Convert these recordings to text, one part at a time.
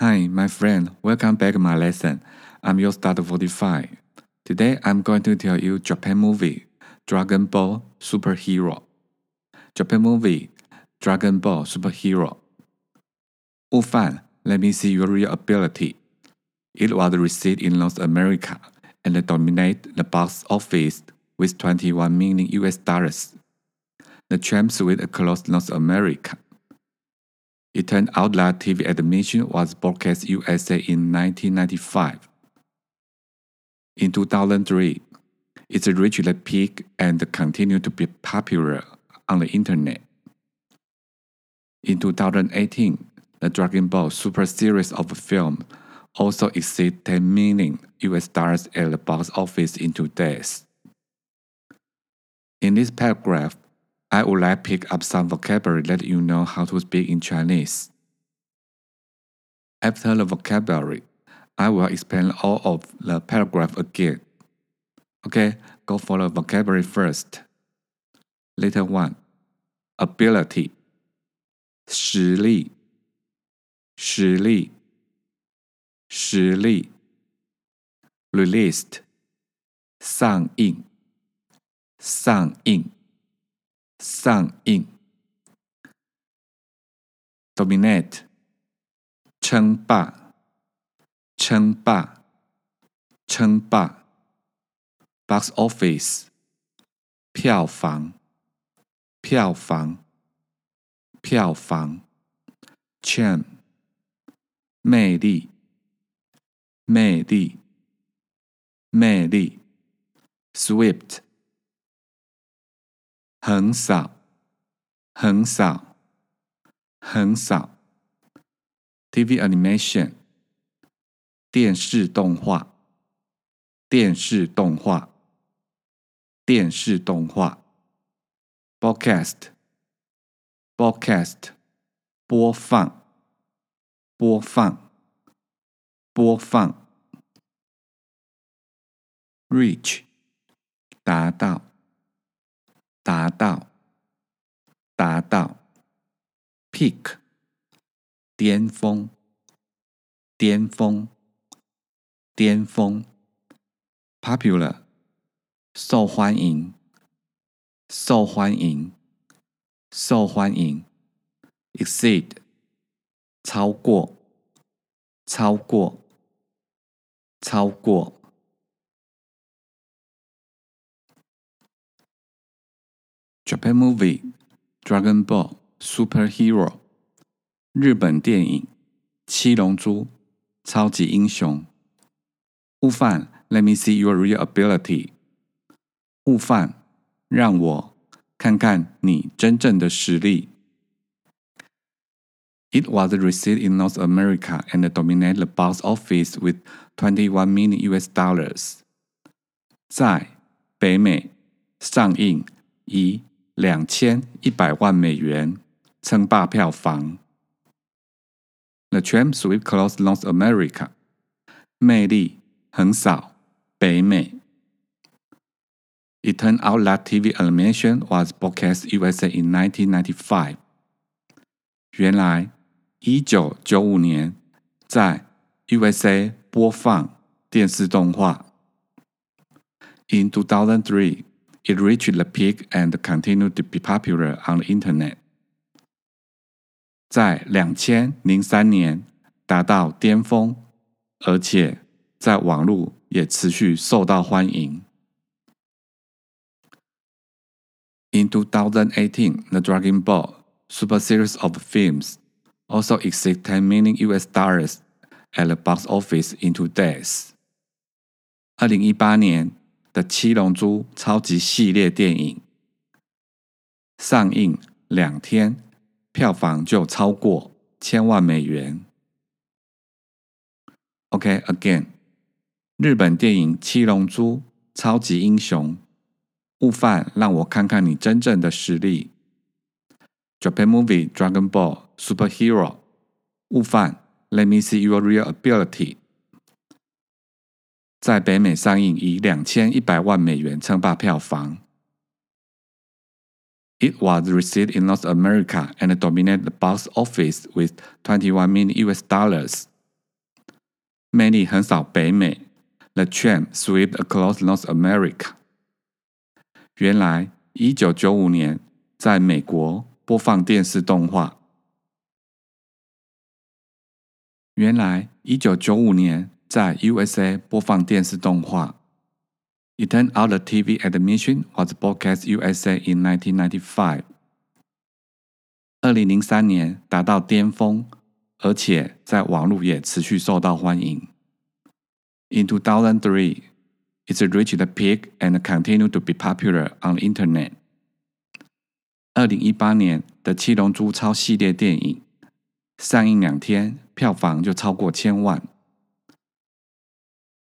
Hi, my friend. Welcome back to my lesson. I'm your starter 45. Today I'm going to tell you Japan movie Dragon Ball Superhero. Japan movie Dragon Ball Superhero. Wu Fan, let me see your real ability. It was received in North America and dominated the box office with 21 million US dollars. The champs with across North America. It turned out that TV admission was broadcast USA in 1995. In 2003, it reached the peak and continued to be popular on the internet. In 2018, the Dragon Ball Super series of film also exceeded 10 million US dollars at the box office in two days. In this paragraph, I would like to pick up some vocabulary that you know how to speak in Chinese. After the vocabulary, I will explain all of the paragraph again. Okay, go for the vocabulary first. Letter 1 Ability 实力实力实力 Released 上映上映 上映，dominate，称霸，称霸，称霸，box office，票房，票房，票房，charm，魅力，魅力，魅力，swift。很少，很少，很少。TV animation，电视动画，电视动画，电视动画。Broadcast，broadcast，播放，播放，播放。Reach，达到。达到，达到，peak，巅峰，巅峰，巅峰，popular，受欢迎，受欢迎，受欢迎，exceed，超过，超过，超过。Japan movie Dragon Ball Superhero 日本电影七龙珠超级英雄悟饭 Let me see your real ability 悟饭让我看看你真正的实力 It was released in North America and dominated the box office with 21 million US dollars. 在北美上映以 两千一百万美元称霸票房。The Tram Sweep Close North America，魅力横扫北美。It turned out that TV animation was broadcast USA in 1995。原来，一九九五年在 USA 播放电视动画。In 2003 it reached the peak and continued to be popular on the internet. 在两千零三年达到巅峰，而且在网络也持续受到欢迎。In 2018, the Dragon Ball Super Series of films also exceeded 10 million US dollars at the box office in two days. 二零一八年 的《七龙珠》超级系列电影上映两天，票房就超过千万美元。OK，again，日本电影《七龙珠》超级英雄，悟饭，让我看看你真正的实力。Japan movie Dragon Ball Superhero，悟饭，Let me see your real ability。在北美上映，以两千一百万美元称霸票房。It was received in North America and dominated the box office with 21 million US dollars.，Many 横扫北美，The tram swept across North America。原来，一九九五年在美国播放电视动画。原来，一九九五年在 USA 播放电视动画。It turned out the TV admission was broadcast USA in 1995. 二零零三年达到巅峰，而且在网络也持续受到欢迎。In 2003, it reached the peak and continued to be popular on the internet. 二零一八年的《七龙珠超》系列电影上映两天，票房就超过千万。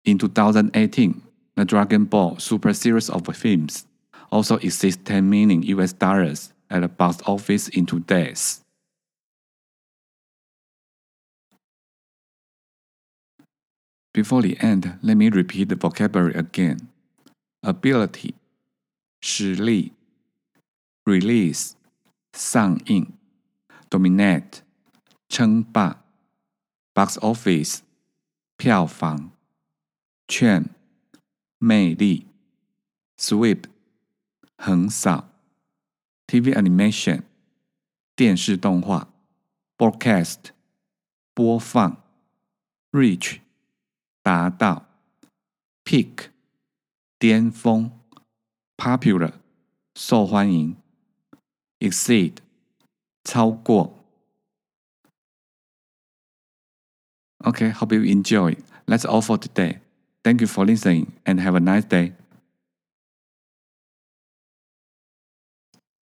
In 2018, the Dragon Ball Super series of films also exceeds 10 million US dollars at the box office in two days. Before the end, let me repeat the vocabulary again. Ability 实力 Release 上映 Dominate 称霸 Box office 票房 Chain 魅力，sweep，横扫，TV animation，电视动画，broadcast，播放，reach，达到，peak，巅峰，popular，受欢迎，exceed，超过。Okay, hope you enjoy. That's all for today. Thank you for listening and have a nice day.